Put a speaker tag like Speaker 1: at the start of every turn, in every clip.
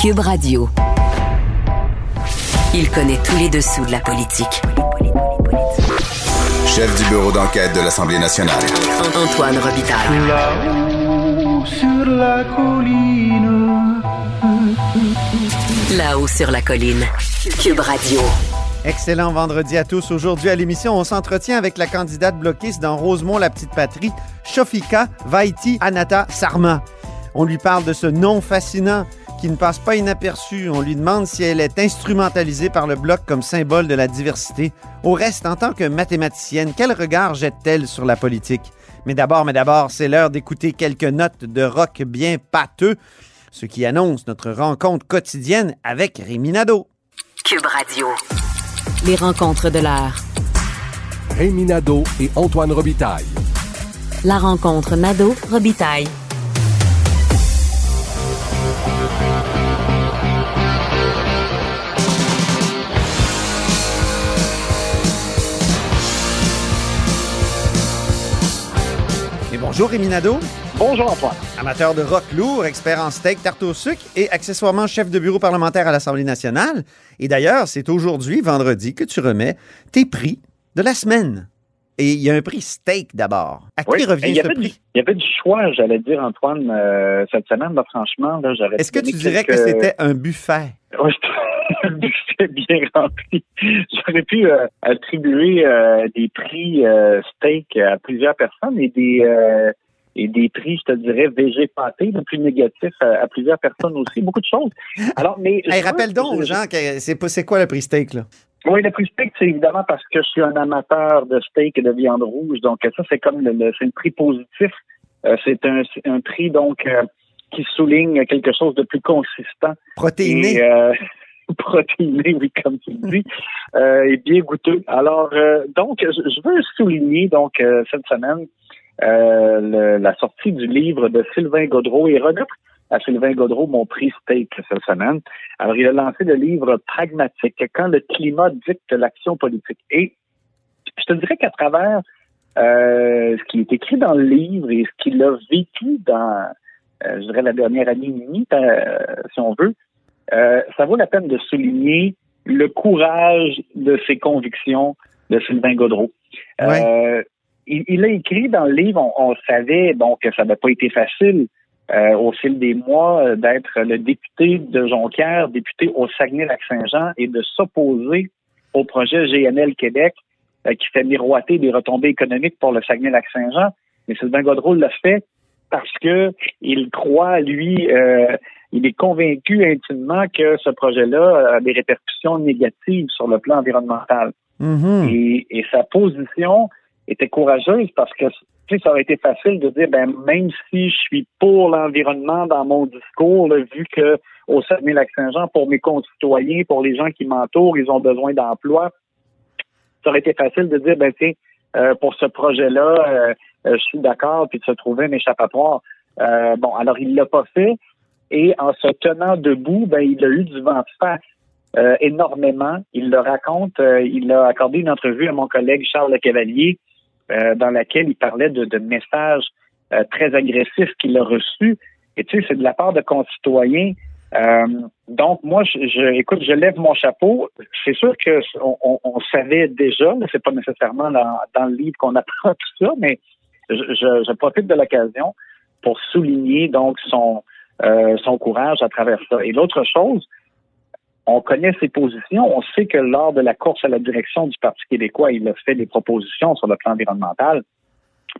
Speaker 1: Cube Radio. Il connaît tous les dessous de la politique.
Speaker 2: Chef du bureau d'enquête de l'Assemblée nationale.
Speaker 1: Antoine Robitaille.
Speaker 3: Là-haut sur la colline.
Speaker 1: Là-haut sur la colline. Cube Radio.
Speaker 4: Excellent vendredi à tous. Aujourd'hui à l'émission, on s'entretient avec la candidate bloquiste dans Rosemont, la petite patrie, Shofika Vaiti Anata Sarma. On lui parle de ce nom fascinant qui ne passe pas inaperçu. On lui demande si elle est instrumentalisée par le bloc comme symbole de la diversité. Au reste, en tant que mathématicienne, quel regard jette-t-elle sur la politique? Mais d'abord, mais d'abord, c'est l'heure d'écouter quelques notes de rock bien pâteux, ce qui annonce notre rencontre quotidienne avec Rémi Nadeau.
Speaker 1: Cube Radio. Les rencontres de l'heure.
Speaker 5: Rémi Nadeau et Antoine Robitaille.
Speaker 1: La rencontre Nadeau-Robitaille.
Speaker 4: Bonjour Rémi Nadeau.
Speaker 6: Bonjour Antoine.
Speaker 4: Amateur de rock lourd, expert en steak, tarte au sucre et accessoirement chef de bureau parlementaire à l'Assemblée nationale. Et d'ailleurs, c'est aujourd'hui, vendredi, que tu remets tes prix de la semaine. Et il y a un prix steak d'abord. À qui revient ce prix?
Speaker 6: Il y avait du choix, j'allais dire, Antoine, euh, cette semaine. Là, franchement, là, j'aurais
Speaker 4: Est-ce que tu dirais que c'était un buffet?
Speaker 6: Oui, c'était un buffet bien rempli. J'aurais pu euh, attribuer euh, des prix euh, steak à plusieurs personnes et des et des prix, je te dirais, végé pâté, le plus négatif à, à plusieurs personnes aussi. Beaucoup de choses. Alors, mais
Speaker 4: Hey, rappelle donc aux gens c'est quoi le prix steak, là?
Speaker 6: Oui, le prix steak, c'est évidemment parce que je suis un amateur de steak et de viande rouge. Donc, ça, c'est comme le, le- c'est le prix positif. Euh, c'est un, prix, donc, euh, qui souligne quelque chose de plus consistant.
Speaker 4: Protéiné.
Speaker 6: Et, euh, protéiné, oui, comme tu le dis, euh, et bien goûteux. Alors, euh, donc, je, veux souligner, donc, euh, cette semaine, euh, le- la sortie du livre de Sylvain Godreau et remettre à Sylvain Godreau mon prix steak cette semaine. Alors, il a lancé le livre Pragmatique quand le climat dicte l'action politique. Et je te dirais qu'à travers euh, ce qui est écrit dans le livre et ce qu'il a vécu dans, euh, je dirais, la dernière année et demie, si on veut, euh, ça vaut la peine de souligner le courage de ses convictions de Sylvain Godreau.
Speaker 4: Ouais.
Speaker 6: Euh, il, il a écrit dans le livre, on, on savait donc que ça n'avait pas été facile euh, au fil des mois euh, d'être le député de Jonquière, député au Saguenay-Lac-Saint-Jean et de s'opposer au projet GNL Québec euh, qui fait miroiter des retombées économiques pour le Saguenay-Lac-Saint-Jean. Mais Sylvain Godreau l'a fait parce que il croit, lui, euh, il est convaincu intimement que ce projet-là a des répercussions négatives sur le plan environnemental.
Speaker 4: Mhm.
Speaker 6: Et, et sa position était courageuse parce que ça aurait été facile de dire ben même si je suis pour l'environnement dans mon discours, là, vu que au Saguenay-Lac-Saint-Jean, pour mes concitoyens, pour les gens qui m'entourent, ils ont besoin d'emploi, ça aurait été facile de dire ben tiens, euh, pour ce projet-là, euh, euh, je suis d'accord, puis de se trouver un échappatoire. Bon, alors il l'a pas fait, et en se tenant debout, ben il a eu du vent de face euh, énormément. Il le raconte. euh, il a accordé une entrevue à mon collègue Charles Le Cavalier euh, dans laquelle il parlait de, de messages euh, très agressifs qu'il a reçus. Et tu sais, c'est de la part de concitoyens. Euh, donc moi, je, je- écoute, je lève mon chapeau. C'est sûr que on, on- savait déjà. C'est pas nécessairement dans, dans le livre qu'on apprend tout ça, mais je, je profite de l'occasion pour souligner donc son euh, son courage à travers ça. Et l'autre chose, on connaît ses positions. On sait que lors de la course à la direction du Parti québécois, il a fait des propositions sur le plan environnemental.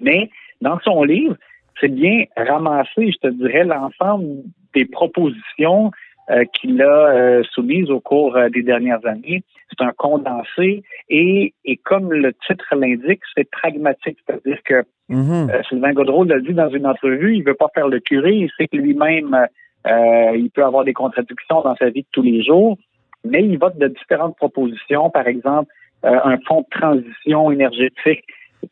Speaker 6: Mais dans son livre, c'est bien ramassé, je te dirais, l'ensemble des propositions euh, qu'il a euh, soumises au cours euh, des dernières années. C'est un condensé et, et comme le titre l'indique, c'est pragmatique. C'est-à-dire que
Speaker 4: Mhm.
Speaker 6: euh, Sylvain Godreau l'a dit dans une entrevue, il veut pas faire le curé, il sait que lui-même, euh, il peut avoir des contradictions dans sa vie de tous les jours, mais il vote de différentes propositions, par exemple, euh, un fonds de transition énergétique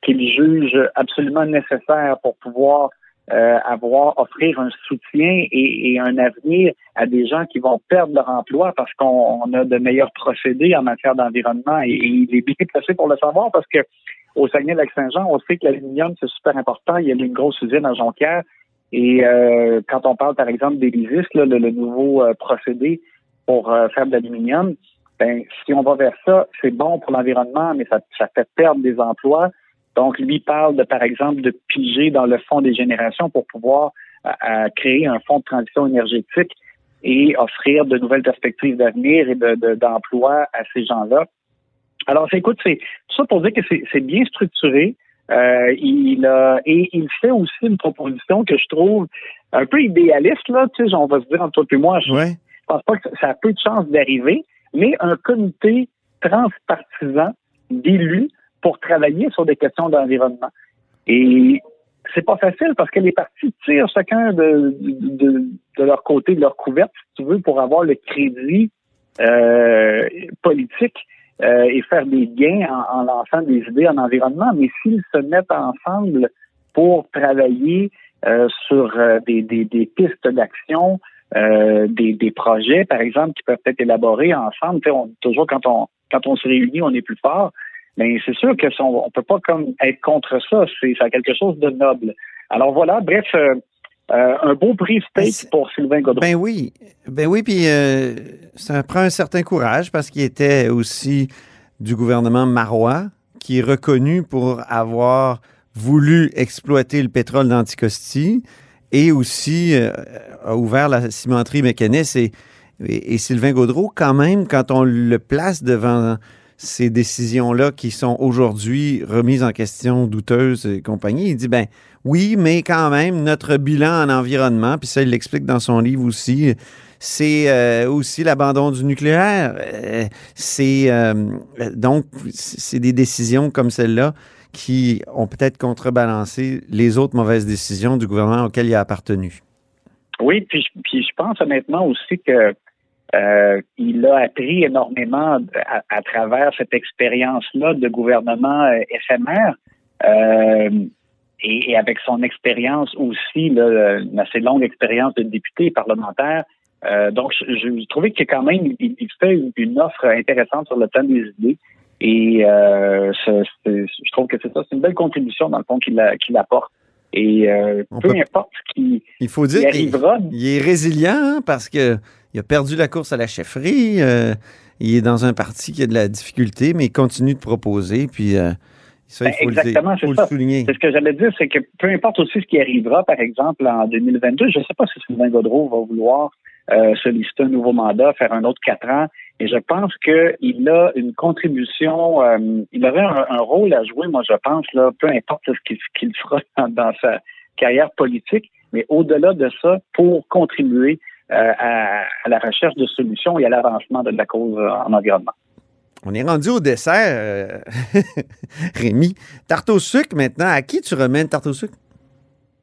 Speaker 6: qu'il juge absolument nécessaire pour pouvoir euh, avoir, offrir un soutien et, et un avenir à des gens qui vont perdre leur emploi parce qu'on on a de meilleurs procédés en matière d'environnement et, et il est bien placé pour le savoir parce que au Saguenay-Lac-Saint-Jean, on sait que l'aluminium, c'est super important. Il y a une grosse usine à Jonquière Et euh, quand on parle, par exemple, d'Elysis, le, le, nouveau euh, procédé pour euh, faire de l'aluminium, ben, si on va vers ça, c'est bon pour l'environnement, mais ça, ça fait perdre des emplois. Donc, lui parle, de, par exemple, de piger dans le fonds des générations pour pouvoir créer un fonds de transition énergétique et offrir de nouvelles perspectives d'avenir et d'emploi de, à ces gens-là. Alors, écoute, c'est tout ça pour dire que c'est bien structuré. Euh, il a, et il fait aussi une proposition que je trouve un peu idéaliste, là, tu sais, on va se dire entre toi et moi, je pense pas que ça a peu de chance d'arriver, mais un comité transpartisan d'élus pour travailler sur des questions d'environnement. Et c'est pas facile parce que les partis tirent chacun de, de, leur côté, de leur couverte, si tu veux, pour avoir le crédit euh, politique euh, et faire des gains en, lançant des idées en environnement, mais s'ils se mettent ensemble pour travailler euh, sur euh, des, des, des, pistes d'action, des, des, projets, par exemple, qui peuvent être élaborés ensemble. On, toujours quand on quand on se réunit, on est plus fort. Mais c'est sûr que on, peut pas comme être contre ça. C'est quelque chose de noble. Alors voilà, bref, euh, un beau prix steak pour Sylvain Godreau.
Speaker 4: Ben oui, ben oui, puis euh, ça prend un certain courage parce qu'il était aussi du gouvernement marois, qui est reconnu pour avoir voulu exploiter le pétrole d'Anticosti et aussi euh, a ouvert la cimenterie mécaniste. Et, et, Sylvain Gaudreau, quand même, quand on le place devant ces décisions-là qui sont aujourd'hui remises en question, douteuses et compagnie, il dit, ben oui, mais quand même, notre bilan en environnement, puis ça, il l'explique dans son livre aussi, c'est euh, aussi l'abandon du nucléaire. Euh, c'est euh, donc c'est des décisions comme celle-là qui ont peut-être contrebalancé les autres mauvaises décisions du gouvernement auquel il a appartenu.
Speaker 6: Oui, puis, puis je pense honnêtement aussi que il a appris énormément à, travers cette expérience-là de gouvernement éphémère et, avec son expérience aussi, là, une assez longue expérience de député parlementaire. Euh, donc, je, je, trouvais qu'il quand même il, fait une, offre intéressante sur le thème des idées. Et euh, je trouve que c'est ça, c'est une belle contribution dans le fond qu'il apporte. Et euh, peu importe ce qui
Speaker 4: il faut dire arrivera. Il, est résilient hein, parce que il a perdu la course à la chefferie. Euh, il est dans un parti qui a de la difficulté, mais il continue de proposer. Puis euh,
Speaker 6: ben, exactement, c'est ça. C'est ce que j'allais dire, c'est que peu importe aussi ce qui arrivera, par exemple, en 2022, je ne sais pas si Sylvain Godreau va vouloir euh, solliciter un nouveau mandat, faire un autre quatre ans, et je pense qu'il a une contribution, euh, il aurait un, rôle à jouer, moi je pense, là, peu importe ce qu'il fera dans, sa carrière politique, mais au-delà de ça, pour contribuer à, à, la recherche de solutions et à l'avancement de la cause en environnement.
Speaker 4: On est rendu au dessert, euh, Rémi. Tarte au sucre maintenant. À qui tu remets une tarte au sucre?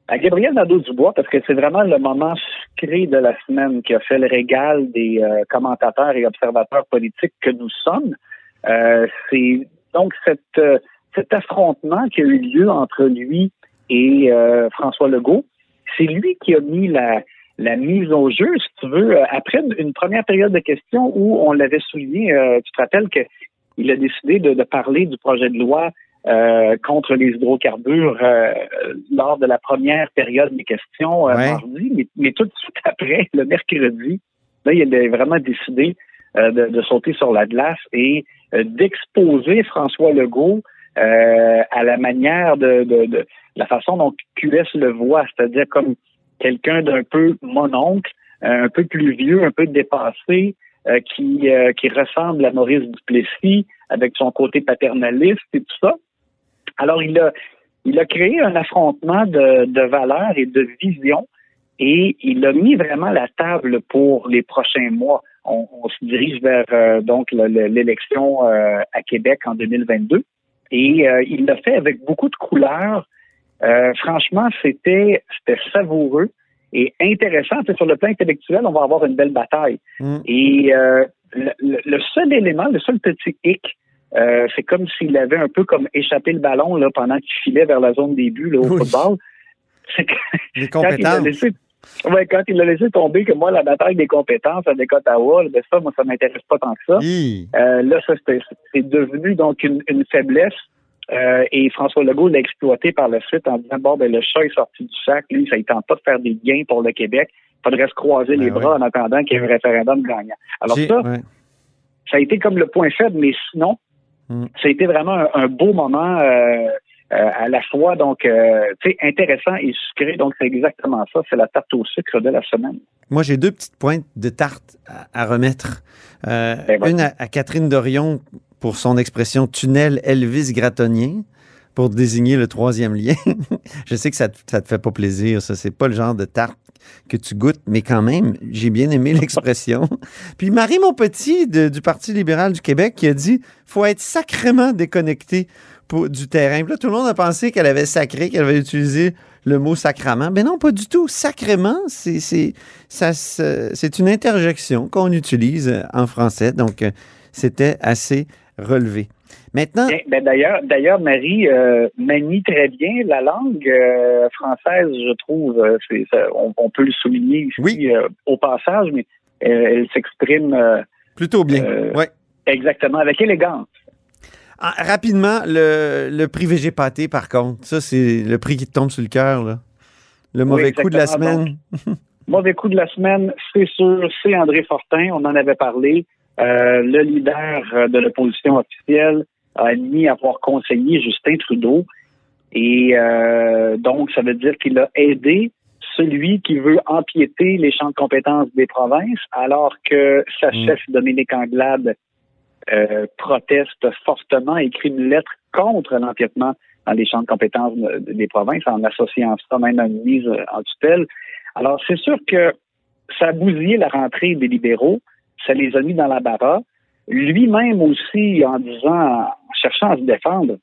Speaker 6: À Gabriel Nadeau-Dubois, parce que c'est vraiment le moment sucré de la semaine qui a fait le régal des euh, commentateurs et observateurs politiques que nous sommes. Euh, c'est donc cette, cet affrontement qui a eu lieu entre lui et François Legault. C'est lui qui a mis la, la mise au jeu, si tu veux, euh, après une première période de questions où on l'avait souligné, euh, tu te rappelles qu'il a décidé de, parler du projet de loi euh, contre les hydrocarbures lors de la première période des questions mardi, mais, tout de suite après, le mercredi, là, il a vraiment décidé de, sauter sur la glace et d'exposer François Legault à la manière de, de, la façon dont QS le voit, c'est-à-dire comme quelqu'un d'un peu mononcle, euh, un peu plus vieux, un peu dépassé, euh, qui, euh, qui ressemble à Maurice Duplessis avec son côté paternaliste et tout ça. Alors, il a, il a créé un affrontement de, de valeurs et de visions et il a mis vraiment la table pour les prochains mois. On, se dirige vers donc l'élection à Québec en 2022 et il l'a fait avec beaucoup de couleurs, euh, franchement, c'était c'était savoureux et intéressant. sur le plan intellectuel, on va avoir une belle bataille. Mm. Et euh, le, seul élément, le seul petit hic, euh, c'est comme s'il avait un peu comme échappé le ballon là, pendant qu'il filait vers la zone des buts là, au football.
Speaker 4: C'est quand il a laissé
Speaker 6: Ouais, quand il a laissé tomber que moi, la bataille des compétences avec Ottawa, ben ça, moi, ça m'intéresse pas tant que ça. là, ça, c'est devenu donc une, une faiblesse Euh, et François Legault l'a exploité par la suite en disant bon, ben, le chat est sorti du sac, lui, ça ne tente pas de faire des gains pour le Québec. Il faudrait se croiser
Speaker 4: Ben
Speaker 6: les bras en attendant qu'il y ait un référendum gagnant. Alors ça,
Speaker 4: ouais.
Speaker 6: ça a été comme le point faible, mais sinon,
Speaker 4: Mm.
Speaker 6: ça a été vraiment un, un beau moment euh, euh, à la fois, donc, euh, tu sais, intéressant et sucré. Donc, c'est exactement ça. C'est la tarte au sucre de la semaine.
Speaker 4: Moi, j'ai deux petites pointes de tarte à, à remettre. Euh,
Speaker 6: Ben,
Speaker 4: une à, à Catherine Dorion pour son expression tunnel Elvis gratonien pour désigner le troisième lien. Je sais que ça te, ça te fait pas plaisir, ça. C'est pas le genre de tarte que tu goûtes, mais quand même, j'ai bien aimé l'expression. Puis Marie Montpetit de- du Parti libéral du Québec qui a dit faut être sacrément déconnecté pour- du terrain. Puis là, tout le monde a pensé qu'elle avait sacré, qu'elle avait utilisé le mot sacrament. Ben non, pas du tout. Sacrément, c'est une interjection qu'on utilise en français. Donc, euh, c'était assez relevé. Maintenant,
Speaker 6: ben, d'ailleurs, d'ailleurs, Marie euh, manie très bien la langue euh, française, je trouve. Euh, ça- on, on peut le souligner ici
Speaker 4: Oui.
Speaker 6: euh, au passage, mais elle s'exprime
Speaker 4: plutôt bien. ouais.
Speaker 6: exactement avec élégance.
Speaker 4: Ah, rapidement, le, le prix VG pâté, par contre, ça, c'est le prix qui te tombe sur le cœur. là. Le mauvais coup de la semaine.
Speaker 6: Mauvais coup de la semaine, c'est sûr, c'est André Fortin. On en avait parlé. Euh, le leader euh, de l'opposition officielle a admis avoir conseillé Justin Trudeau. Et euh, donc, ça veut dire qu'il a aidé celui qui veut empiéter les champs de compétences des provinces, alors que sa
Speaker 4: Mm.
Speaker 6: chef Dominique Anglade euh, proteste fortement, écrit une lettre contre l'empiètement dans les champs de compétences de- des provinces, en associant ça même à une mise en tutelle. Alors, c'est sûr que ça a bousillé la rentrée des libéraux, ça les a mis dans la barre. Lui-même aussi, en disant, en cherchant à se défendre,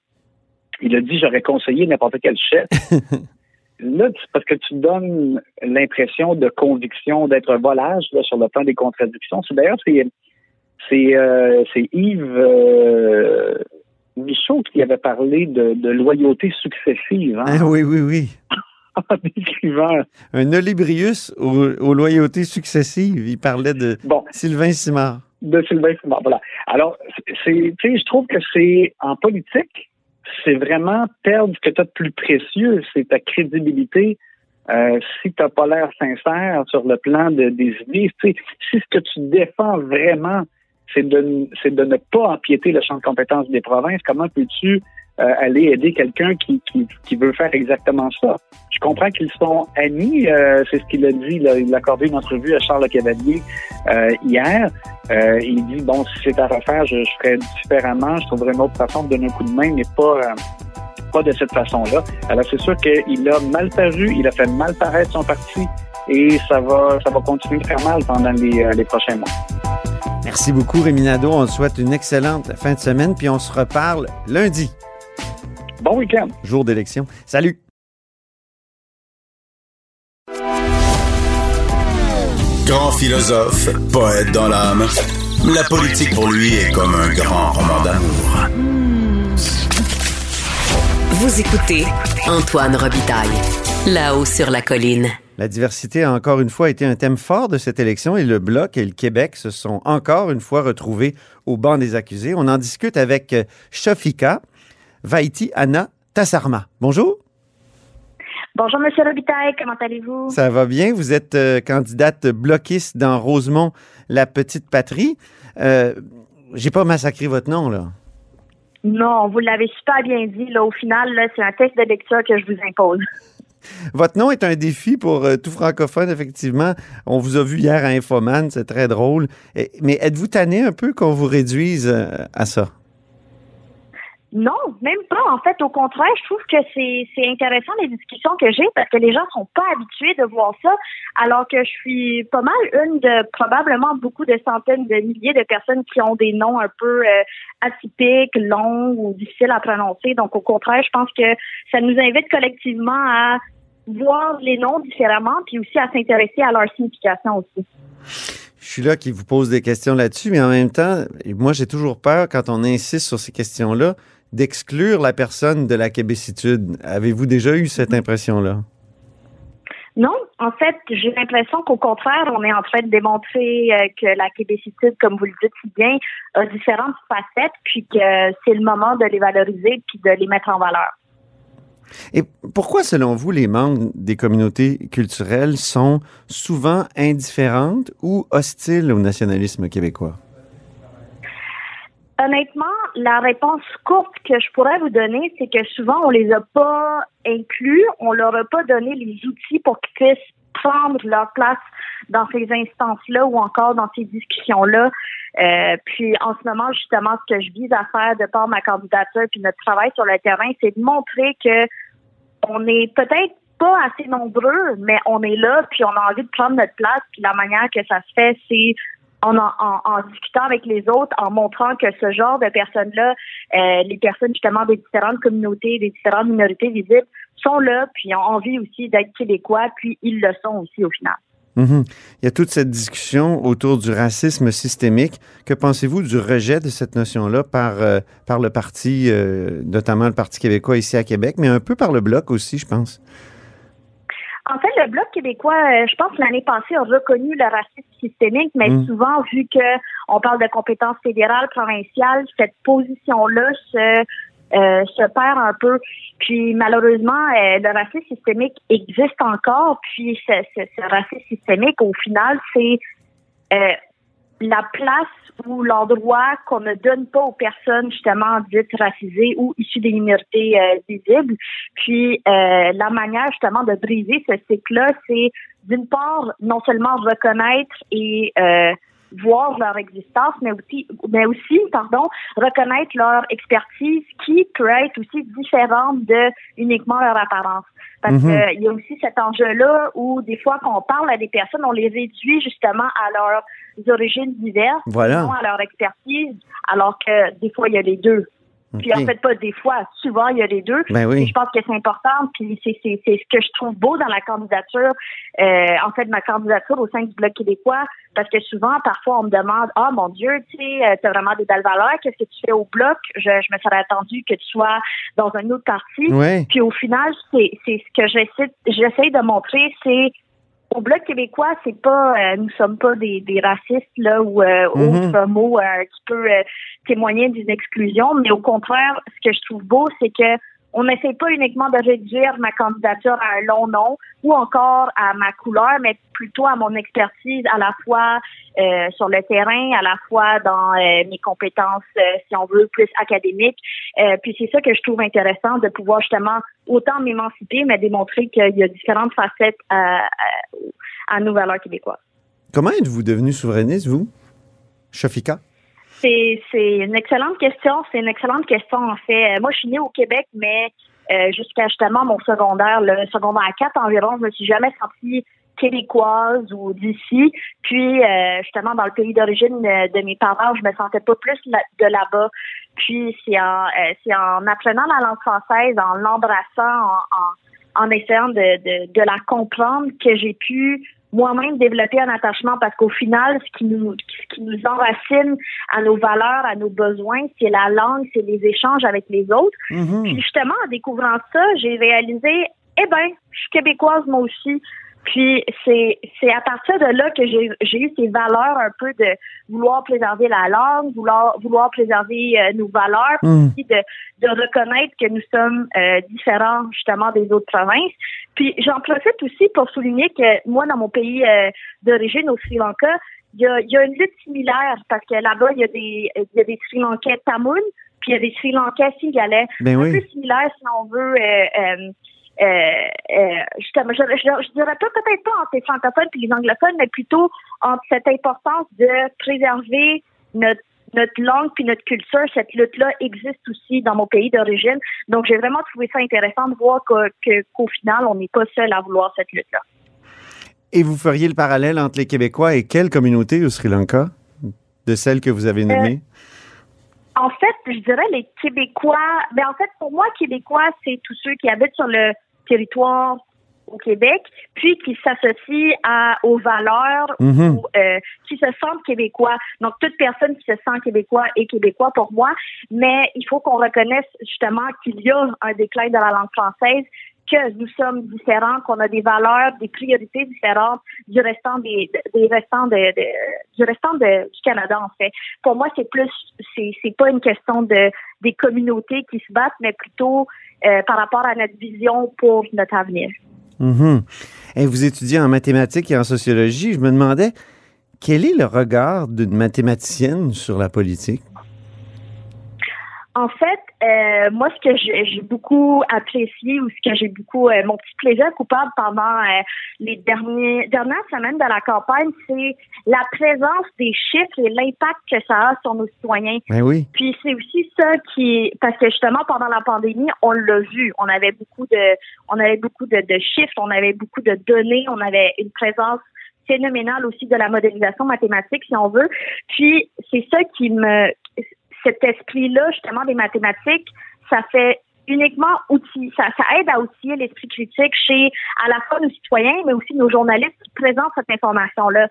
Speaker 6: il a dit j'aurais conseillé n'importe quel chef. là, c'est parce que tu donnes l'impression de conviction, d'être volage là, sur le plan des contradictions. C'est d'ailleurs c'est c'est euh, c'est Yves euh, Michaud qui avait parlé de, de loyauté successive hein,
Speaker 4: Ah oui, oui, oui.
Speaker 6: en.
Speaker 4: Un Olibrius aux, aux loyautés successives. Il parlait de
Speaker 6: Bon,
Speaker 4: Sylvain Simard.
Speaker 6: de Sylvain Simard. Voilà. Alors, c'est, tu sais, je trouve que c'est en politique, c'est vraiment perdre ce que tu as de plus précieux, c'est ta crédibilité. Euh, si tu n'as pas l'air sincère sur le plan de, des idées, tu sais, si ce que tu défends vraiment, c'est de, c'est de ne pas empiéter le champ de compétences des provinces, comment peux-tu euh, aller aider quelqu'un qui, qui, qui veut faire exactement ça? Je comprends qu'ils sont amis, euh, c'est ce qu'il a dit, là, il a accordé une entrevue à Charles Cavalier euh, hier. Euh, il dit bon, si c'est à refaire, je, je ferais différemment, je trouverais une autre façon de donner un coup de main, mais pas euh, pas de cette façon-là. Alors c'est sûr qu'il a mal paru, il a fait mal paraître son parti et ça va ça va continuer de faire mal pendant les, euh, les prochains mois.
Speaker 4: Merci beaucoup, Rémi Nadeau. On te souhaite une excellente fin de semaine, puis on se reparle lundi,
Speaker 6: Bon week-end.
Speaker 4: jour d'élection. Salut!
Speaker 2: Grand philosophe, poète dans l'âme, la politique pour lui est comme un grand roman d'amour.
Speaker 1: Vous écoutez Antoine Robitaille, là-haut sur la colline.
Speaker 4: La diversité a encore une fois été un thème fort de cette élection et le Bloc et le Québec se sont encore une fois retrouvés au banc des accusés. On en discute avec Shafika Vaiti Anna Tassarma. Bonjour,
Speaker 7: Bonjour, Monsieur Robitaille, comment allez-vous?
Speaker 4: ça va bien? Vous êtes euh, candidate bloquiste dans Rosemont, la petite patrie. Euh, J'ai pas massacré votre nom, là.
Speaker 7: Non, vous l'avez super bien dit. Là, au final, là, c'est un test de lecture que je vous impose.
Speaker 4: Votre nom est un défi pour euh, tout francophone, effectivement. On vous a vu hier à Infoman, c'est très drôle. Et- mais êtes-vous tanné un peu qu'on vous réduise à ça?
Speaker 7: Non, même pas. En fait, au contraire, je trouve que c'est intéressant les discussions que j'ai parce que les gens sont pas habitués de voir ça, alors que je suis pas mal une de probablement beaucoup de centaines de milliers de personnes qui ont des noms un peu euh, atypiques, longs ou difficiles à prononcer. Donc, au contraire, je pense que ça nous invite collectivement à voir les noms différemment, puis aussi à s'intéresser à leur signification aussi.
Speaker 4: Je suis là qui vous pose des questions là-dessus, mais en même temps, moi, j'ai toujours peur, quand on insiste sur ces questions-là, d'exclure la personne de la québécitude. Avez-vous déjà eu cette impression-là?
Speaker 7: Non, en fait, j'ai l'impression qu'au contraire, on est en train de démontrer euh, que la québécitude, comme vous le dites si bien, a différentes facettes, puis que c'est le moment de les valoriser puis de les mettre en valeur.
Speaker 4: Et pourquoi, selon vous, les membres des communautés culturelles sont souvent indifférentes ou hostiles au nationalisme québécois?
Speaker 7: Honnêtement, la réponse courte que je pourrais vous donner, c'est que souvent on les a pas inclus, on leur a pas donné les outils pour qu'ils puissent prendre leur place dans ces instances-là ou encore dans ces discussions-là. Euh, puis en ce moment, justement, ce que je vise à faire de par ma candidature puis notre travail sur le terrain, c'est de montrer que on est peut-être pas assez nombreux, mais on est là, puis on a envie de prendre notre place. Puis la manière que ça se fait, c'est en, discutant avec les autres, en montrant que ce genre de personnes-là, euh, les personnes justement des différentes communautés, des différentes minorités visibles, sont là, puis ont envie aussi d'être québécois, puis ils le sont aussi au final.
Speaker 4: Mhm. Il y a toute cette discussion autour du racisme systémique. Que pensez-vous du rejet de cette notion-là par, euh, par le parti, euh, notamment le Parti québécois ici à Québec, mais un peu par le Bloc aussi, je pense?
Speaker 7: En fait, le Bloc québécois, euh, je pense l'année passée, a reconnu le racisme systémique, mais
Speaker 4: Mm.
Speaker 7: souvent, vu que on parle de compétences fédérales, provinciales, cette position-là se, euh, se perd un peu. Puis malheureusement, euh, le racisme systémique existe encore. Puis ce, ce, ce racisme systémique, au final, c'est euh, la place ou l'endroit qu'on ne donne pas aux personnes justement dites racisées ou issues des minorités euh, visibles. Puis euh, la manière justement de briser ce cycle-là, c'est d'une part non seulement reconnaître et euh, voir leur existence, mais aussi, mais aussi, pardon, reconnaître leur expertise qui peut être aussi différente de uniquement leur apparence. Parce
Speaker 4: Mhm.
Speaker 7: qu'il y a aussi cet enjeu-là où des fois quand on parle à des personnes, on les réduit justement à leurs origines diverses,
Speaker 4: Voilà.
Speaker 7: à leur expertise, alors que des fois il y a les deux. Puis en fait pas des fois, souvent il y a les deux.
Speaker 4: Ben oui.
Speaker 7: Je pense que c'est important, puis c'est c'est c'est ce que je trouve beau dans la candidature, euh, en fait ma candidature au sein du bloc québécois, parce que souvent parfois on me demande ah mon Dieu, tu sais, euh, t'as vraiment des belles valeurs, qu'est-ce que tu fais au bloc Je, je me serais attendu que tu sois dans un autre parti.
Speaker 4: Ouais.
Speaker 7: Puis au final, c'est c'est ce que j'essaie j'essaie de montrer, c'est au bloc québécois, c'est pas euh, nous sommes pas des, des racistes là ou euh,
Speaker 4: Mhm.
Speaker 7: autre mot euh, qui peut euh, témoigner d'une exclusion, mais au contraire, ce que je trouve beau, c'est que on n'essaie pas uniquement de réduire ma candidature à un long nom ou encore à ma couleur, mais plutôt à mon expertise à la fois euh, sur le terrain, à la fois dans euh, mes compétences, euh, si on veut, plus académiques. Puis c'est ça que je trouve intéressant de pouvoir justement autant m'émanciper, mais démontrer qu'il y a différentes facettes à, à, à nos valeurs québécoises.
Speaker 4: Comment êtes-vous devenu souverainiste, vous? Shafika?
Speaker 7: C'est une excellente question. C'est une excellente question, en fait. Euh, Moi, je suis née au Québec, mais euh, jusqu'à justement mon secondaire, le secondaire à 4 environ, je me suis jamais sentie québécoise ou d'ici. Puis, euh, justement, dans le pays d'origine euh, de mes parents, je me sentais pas plus de là-bas. Puis, c'est en, euh, c'est en apprenant la langue française, en l'embrassant, en, en, en essayant de, de, de la comprendre que j'ai pu moi-même développer un attachement parce qu'au final, ce qui nous ce qui nous enracine à nos valeurs, à nos besoins, c'est la langue, c'est les échanges avec les autres.
Speaker 4: Mhm.
Speaker 7: Puis justement, en découvrant ça, j'ai réalisé, eh ben, je suis québécoise moi aussi. Puis c'est c'est à partir de là que j'ai j'ai eu ces valeurs un peu de vouloir préserver la langue, vouloir vouloir préserver euh, nos valeurs, puis
Speaker 4: Mhm.
Speaker 7: aussi de de reconnaître que nous sommes euh, différents justement des autres provinces. Puis j'en profite aussi pour souligner que moi dans mon pays euh, d'origine au Sri Lanka, il y a, il y a une lutte similaire parce que là-bas il y a des il y a des Sri Lankais tamouls, puis il y a des Sri Lankais singalais
Speaker 4: Ben
Speaker 7: un
Speaker 4: oui.
Speaker 7: peu similaire, si on veut. Euh, euh, euh, euh, justement, je, je, je dirais pas peut-être pas entre les francophones et les anglophones, mais plutôt entre cette importance de préserver notre notre langue puis notre culture, cette lutte-là existe aussi dans mon pays d'origine. Donc, j'ai vraiment trouvé ça intéressant de voir qu'au final, on n'est pas seul à vouloir cette lutte-là.
Speaker 4: Et vous feriez le parallèle entre les Québécois et quelle communauté au Sri Lanka de celles que vous avez nommées?
Speaker 7: En fait, je dirais les Québécois. Ben en fait, pour moi, Québécois, c'est tous ceux qui habitent sur le territoire au Québec, puis qui s'associent à aux valeurs
Speaker 4: Mhm.
Speaker 7: ou euh, qui se sentent québécois. Donc toute personne qui se sent québécois est québécois pour moi, mais il faut qu'on reconnaisse justement qu'il y a un déclin de la langue française, que nous sommes différents, qu'on a des valeurs, des priorités différentes du restant des, des restants de, du restant de, du Canada en fait. Pour moi, c'est plus c'est pas une question de des communautés qui se battent, mais plutôt euh, par rapport à notre vision pour notre avenir.
Speaker 4: Mhm. Et vous étudiez en mathématiques et en sociologie. Je me demandais quel est le regard d'une mathématicienne sur la politique?
Speaker 7: En fait, euh, moi, ce que j'ai beaucoup apprécié ou ce que j'ai beaucoup, euh, mon petit plaisir coupable pendant euh, les derniers, dernières semaines de la campagne, c'est la présence des chiffres et l'impact que ça a sur nos citoyens.
Speaker 4: Ben oui.
Speaker 7: Puis c'est aussi ça qui, parce que justement pendant la pandémie, on l'a vu, on avait beaucoup de, on avait beaucoup de, de chiffres, on avait beaucoup de données, on avait une présence phénoménale aussi de la modélisation mathématique, si on veut. Puis c'est ça qui me, cet esprit-là justement des mathématiques, ça fait uniquement outil, ça, ça aide à outiller l'esprit critique chez à la fois nos citoyens, mais aussi nos journalistes qui présentent cette information-là.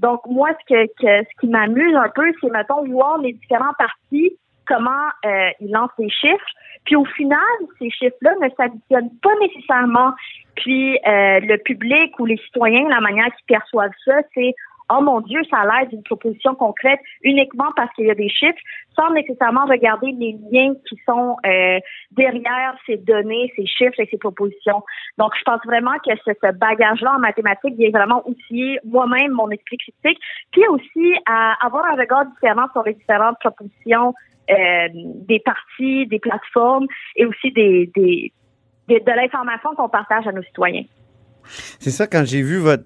Speaker 7: Donc moi, ce que, que ce qui m'amuse un peu, c'est mettons voir les différents partis comment euh, ils lancent des chiffres. Puis au final, ces chiffres-là ne s'additionnent pas nécessairement. Puis euh, le public ou les citoyens, la manière qu'ils perçoivent ça, c'est oh mon Dieu, ça a l'air d'une proposition concrète uniquement parce qu'il y a des chiffres, sans nécessairement regarder les liens qui sont euh, derrière ces données, ces chiffres et ces propositions. Donc, je pense vraiment que ce, ce bagage-là en mathématiques vient vraiment outiller moi-même mon esprit critique, puis aussi à avoir un regard différent sur les différentes propositions euh, des partis, des plateformes et aussi des, des, des- de l'information qu'on partage à nos citoyens.
Speaker 4: C'est ça, quand j'ai vu votre,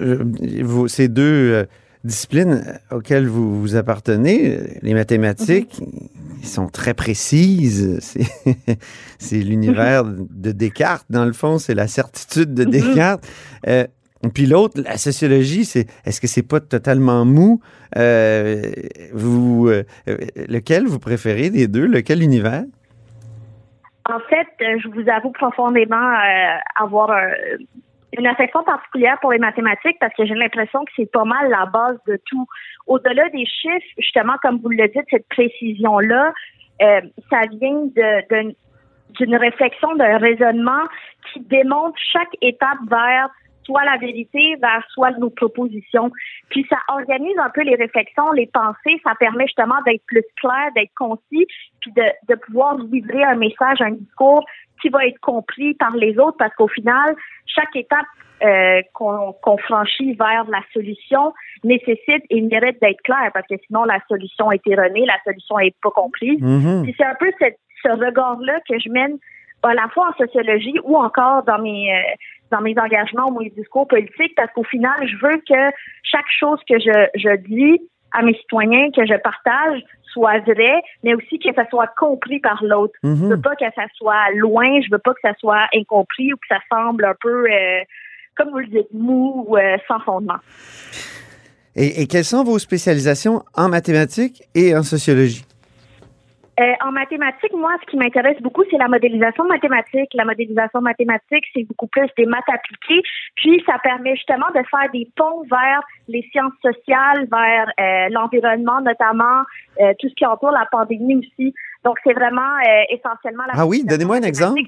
Speaker 4: euh, vos- ces deux euh, disciplines auxquelles vous, vous appartenez, euh, les mathématiques, ils sont très précises. C'est, c'est l'univers de Descartes, dans le fond, c'est la certitude de Descartes. Euh, puis l'autre, la sociologie, c'est est-ce que c'est pas totalement mou? Euh, vous, euh, euh, lequel vous préférez des deux? Lequel univers?
Speaker 7: En fait, euh, je vous avoue profondément euh, avoir un- une affection particulière pour les mathématiques parce que j'ai l'impression que c'est pas mal la base de tout. Au-delà des chiffres, justement, comme vous le dites, cette précision-là, euh, ça vient d'une réflexion, d'un raisonnement qui démontre chaque étape vers soit la vérité, vers soit nos propositions. Puis ça organise un peu les réflexions, les pensées, ça permet justement d'être plus clair, d'être concis, puis de, de pouvoir livrer un message, un discours qui va être compris par les autres parce qu'au final, chaque étape euh, qu'on qu'on franchit vers la solution nécessite et mérite d'être claire parce que sinon la solution est erronée, la solution est pas comprise.
Speaker 4: Mhm.
Speaker 7: Puis c'est un peu cette- ce regard-là que je mène à la fois en sociologie ou encore dans mes euh, dans mes engagements ou mes discours politiques parce qu'au final, je veux que chaque chose que je, je dis à mes citoyens, que je partage, soit vrai, mais aussi que ça soit compris par l'autre.
Speaker 4: Mhm.
Speaker 7: Je veux pas que ça soit loin, je veux pas que ça soit incompris ou que ça semble un peu, euh, comme vous le dites, mou ou euh, sans fondement.
Speaker 4: Et, et quelles sont vos spécialisations en mathématiques et en sociologie?
Speaker 7: Euh, en mathématiques, moi, ce qui m'intéresse beaucoup, c'est la modélisation mathématique. La modélisation mathématique, c'est beaucoup plus des maths appliquées. Puis, ça permet justement de faire des ponts vers les sciences sociales, vers euh, l'environnement, notamment euh, tout ce qui entoure la pandémie aussi. Donc, c'est vraiment essentiellement la
Speaker 4: Ah oui, donnez-moi un exemple.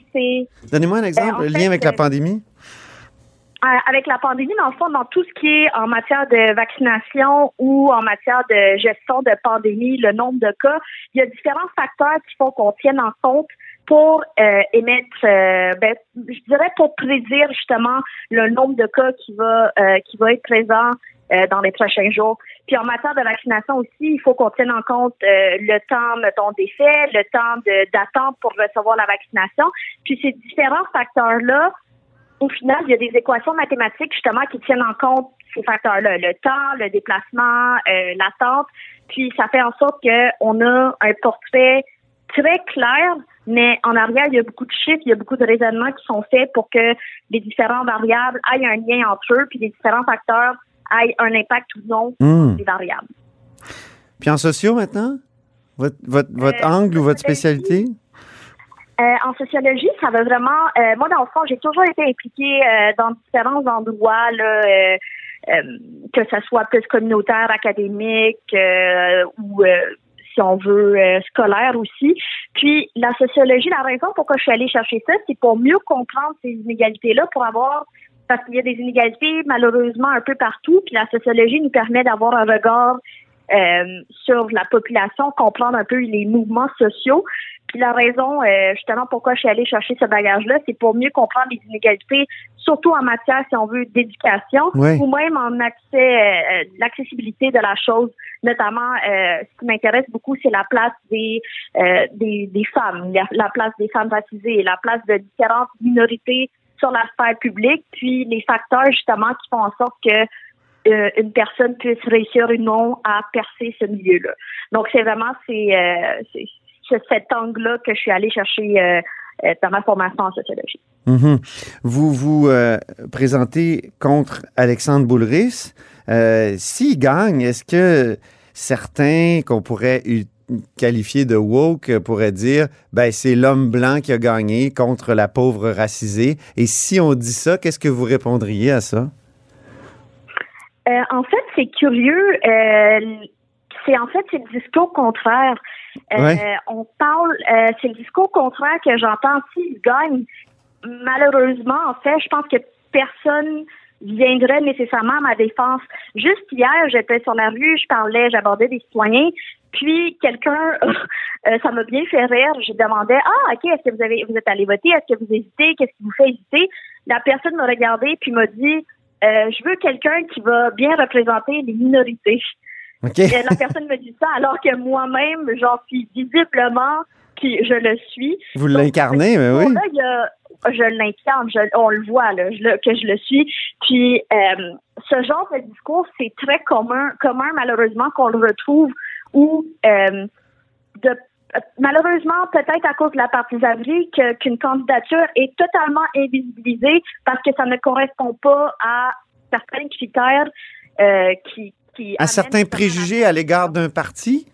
Speaker 4: Donnez-moi un exemple,
Speaker 7: en
Speaker 4: le
Speaker 7: fait,
Speaker 4: lien avec la pandémie.
Speaker 7: Euh, avec la pandémie, dans le fond, dans tout ce qui est en matière de vaccination ou en matière de gestion de pandémie, le nombre de cas, il y a différents facteurs qui font qu'on tienne en compte pour euh, émettre, euh, ben, je dirais pour prédire justement le nombre de cas qui va euh, qui va être présent euh, dans les prochains jours. Puis en matière de vaccination aussi, il faut qu'on tienne en compte euh, le temps, mettons, d'effet, le temps d'attente pour recevoir la vaccination. Puis ces différents facteurs-là au final, il y a des équations mathématiques justement qui tiennent en compte ces facteurs-là, le temps, le déplacement, euh, l'attente, puis ça fait en sorte qu'on a un portrait très clair, mais en arrière, il y a beaucoup de chiffres, il y a beaucoup de raisonnements qui sont faits pour que les différentes variables aient un lien entre eux, puis les différents facteurs aient un impact ou non
Speaker 4: Hmm.
Speaker 7: des variables.
Speaker 4: Puis en sociaux maintenant? Votre, votre, votre
Speaker 7: Euh,
Speaker 4: angle ou votre spécialité?
Speaker 7: Euh, en sociologie, ça va vraiment. euh, moi, dans le fond, j'ai toujours été impliquée euh, dans différents endroits, que ce soit plus communautaire, académique ou si on veut, scolaire aussi. Puis la sociologie, la raison pourquoi je suis allée chercher ça, c'est pour mieux comprendre ces inégalités-là, pour avoir parce qu'il y a des inégalités malheureusement un peu partout. Puis la sociologie nous permet d'avoir un regard sur la population, comprendre un peu les mouvements sociaux. Puis la raison, euh, justement, pourquoi je suis allée chercher ce bagage-là, c'est pour mieux comprendre les inégalités, surtout en matière, si on veut, d'éducation,
Speaker 4: Oui.
Speaker 7: ou même en accès, euh, l'accessibilité de la chose. Notamment, euh, ce qui m'intéresse beaucoup, c'est la place des, euh, des, des femmes, la, la place des femmes racisées, la place de différentes minorités sur la sphère publique, puis les facteurs justement qui font en sorte que euh, une personne puisse réussir ou non à percer ce milieu-là. Donc c'est vraiment c'est euh, c'est cet angle-là que je suis allée chercher euh, euh, dans ma formation en sociologie.
Speaker 4: Mhm. Vous vous euh, présentez contre Alexandre Boulris. Euh, S'il gagne, est-ce que certains qu'on pourrait qualifier de woke pourraient dire ben c'est l'homme blanc qui a gagné contre la pauvre racisée? Et si on dit ça qu'est-ce que vous répondriez à ça?
Speaker 7: Euh, en fait, c'est curieux. euh, c'est en fait c'est le discours contraire. Euh. On parle, euh, c'est le discours contraire que j'entends s'il gagne. Malheureusement, en fait, je pense que personne viendrait nécessairement à ma défense. Juste hier, j'étais sur la rue, je parlais, j'abordais des citoyens, puis quelqu'un, euh, ça m'a bien fait rire. Je demandais, ah, ok, est-ce que vous avez, vous êtes allé voter, est-ce que vous hésitez, qu'est-ce qui vous fait hésiter La personne m'a regardé puis m'a dit, euh, je veux quelqu'un qui va bien représenter les minorités.
Speaker 4: Ok?
Speaker 7: Et la personne me dit ça alors que moi-même, j'en suis visiblement, puis je le suis.
Speaker 4: Vous l'incarnez, mais oui.
Speaker 7: discours-là, il y a- je l'incarne, je- on le voit là, je que je le suis. Puis euh, ce genre de discours, c'est très commun, commun malheureusement qu'on le retrouve où euh, de malheureusement, peut-être à cause de la partisanerie, que- qu'une candidature est totalement invisibilisée parce que ça ne correspond pas à certains critères euh, qui, qui
Speaker 4: À certains préjugés à l'égard d'un parti,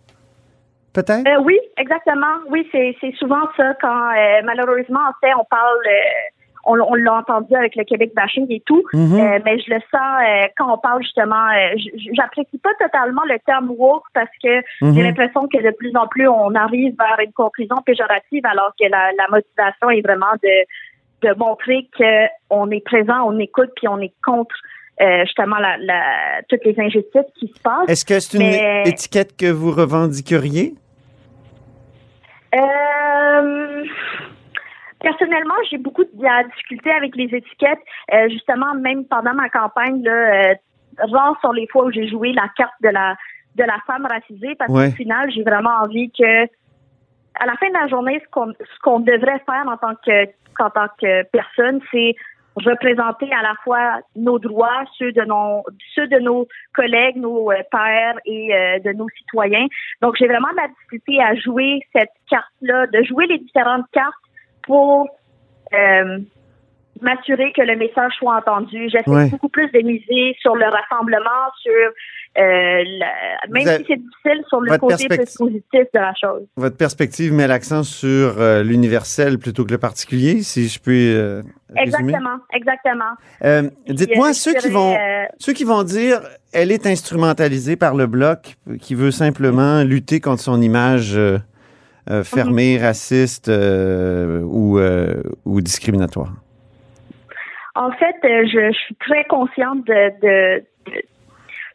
Speaker 4: peut-être?
Speaker 7: Euh, oui, exactement. Oui, c'est souvent ça quand euh, malheureusement en fait on parle euh, on, on l'a entendu avec le Québec bashing et tout,
Speaker 4: Mhm.
Speaker 7: euh, mais je le sens quand on parle justement j'apprécie pas totalement le terme woke parce que
Speaker 4: Mhm.
Speaker 7: j'ai l'impression que de plus en plus on arrive vers une conclusion péjorative alors que la, la motivation est vraiment de de montrer que on est présent, on écoute puis on est contre euh, justement la, la, toutes les injustices qui se passent.
Speaker 4: Est-ce que c'est une étiquette que vous revendiqueriez?
Speaker 7: Euh, personnellement, j'ai beaucoup de la difficulté avec les étiquettes. Euh, justement, même pendant ma campagne, là, rares sont les fois où j'ai joué la carte de la de la femme racisée parce
Speaker 4: Ouais.
Speaker 7: qu'au final, j'ai vraiment envie que à la fin de la journée, ce qu'on ce qu'on devrait faire en tant que en tant que personne, c'est représenter à la fois nos droits, ceux de nos ceux de nos collègues, nos euh, pères et euh, de nos citoyens. Donc j'ai vraiment la difficulté à jouer cette carte-là, de jouer les différentes cartes pour euh, m'assurer que le message soit entendu. J'essaie
Speaker 4: Ouais.
Speaker 7: beaucoup plus de miser sur le rassemblement, sur euh, la- même
Speaker 4: avez-
Speaker 7: si c'est difficile, sur le côté plus positif de la chose.
Speaker 4: Votre perspective met l'accent sur euh, l'universel plutôt que le particulier, si je puis euh.
Speaker 7: Exactement, exactement.
Speaker 4: Euh, Dites-moi ceux qui vont ceux qui vont dire elle est instrumentalisée par le bloc qui veut simplement lutter contre son image fermée, raciste ou euh, ou discriminatoire.
Speaker 7: En fait, euh, je, je suis très consciente de, de, de-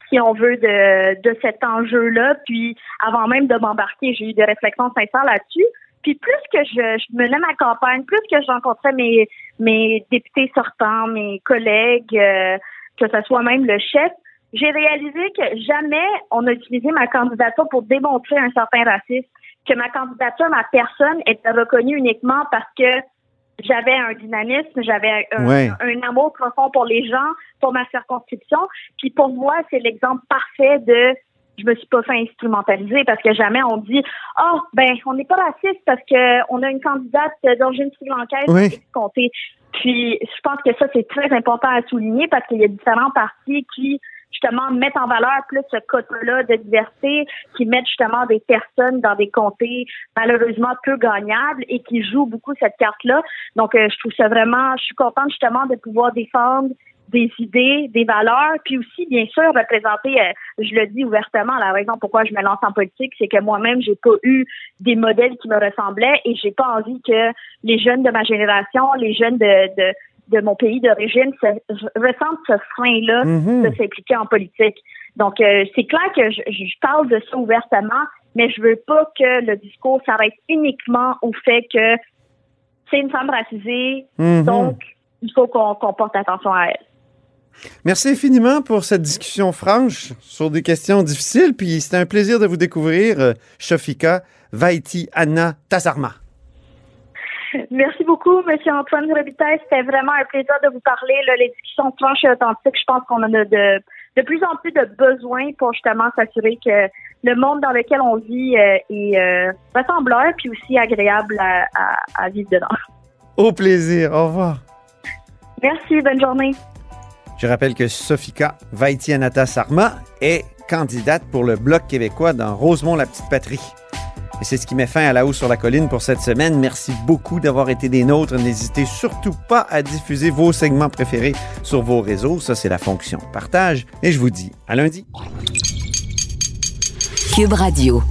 Speaker 7: si on veut, de, de cet enjeu-là. Puis, avant même de m'embarquer, j'ai eu des réflexions sincères là-dessus. Puis, plus que je, je menais ma campagne, plus que je rencontrais mes, mes députés sortants, mes collègues, euh, que ce soit même le chef, j'ai réalisé que jamais on a utilisé ma candidature pour démontrer un certain racisme, que ma candidature, ma personne était reconnue uniquement parce que j'avais un dynamisme, j'avais un,
Speaker 4: Ouais.
Speaker 7: un amour profond pour les gens, pour ma circonscription. Puis pour moi, c'est l'exemple parfait de je me suis pas fait instrumentaliser parce que jamais on dit oh ben on n'est pas raciste parce que on a une candidate d'origine sri-lankaise
Speaker 4: Oui.
Speaker 7: qui est comptée. Puis je pense que ça c'est très important à souligner parce qu'il y a différents partis qui justement mettent en valeur plus ce côté-là de diversité, qui mettent justement des personnes dans des comtés malheureusement peu gagnables et qui jouent beaucoup cette carte-là. Donc, euh, je trouve ça vraiment, je suis contente justement de pouvoir défendre des idées, des valeurs, puis aussi, bien sûr, représenter, euh, je le dis ouvertement, la raison pourquoi je me lance en politique, c'est que moi-même, j'ai pas eu des modèles qui me ressemblaient et j'ai pas envie que les jeunes de ma génération, les jeunes de, de, de mon pays d'origine ressentent ce frein-là
Speaker 4: Mhm.
Speaker 7: de s'impliquer en politique. Donc, euh, c'est clair que je, je parle de ça ouvertement, mais je veux pas que le discours s'arrête uniquement au fait que c'est une femme racisée,
Speaker 4: Mhm.
Speaker 7: donc il faut qu'on porte attention à elle.
Speaker 4: Merci infiniment pour cette discussion franche sur des questions difficiles. Puis c'était un plaisir de vous découvrir, euh, Shafika Vaiti Anna Tazarma.
Speaker 7: Merci beaucoup, Monsieur Antoine Robitaille. C'était vraiment un plaisir de vous parler. Là, les discussions franches et authentiques, je pense qu'on en a de, de plus en plus de besoin pour justement s'assurer que le monde dans lequel on vit euh, est euh, ressembleur puis aussi agréable à, à, à vivre dedans.
Speaker 4: Au plaisir. Au revoir.
Speaker 7: Merci, bonne journée.
Speaker 4: Je rappelle que Sofika Vaitianata Sarma est candidate pour le Bloc québécois dans Rosemont, la petite patrie. Et c'est ce qui met fin à la hausse sur la colline pour cette semaine. Merci beaucoup d'avoir été des nôtres. N'hésitez surtout pas à diffuser vos segments préférés sur vos réseaux. Ça, c'est la fonction partage. Et je vous dis à lundi.
Speaker 1: Cube Radio.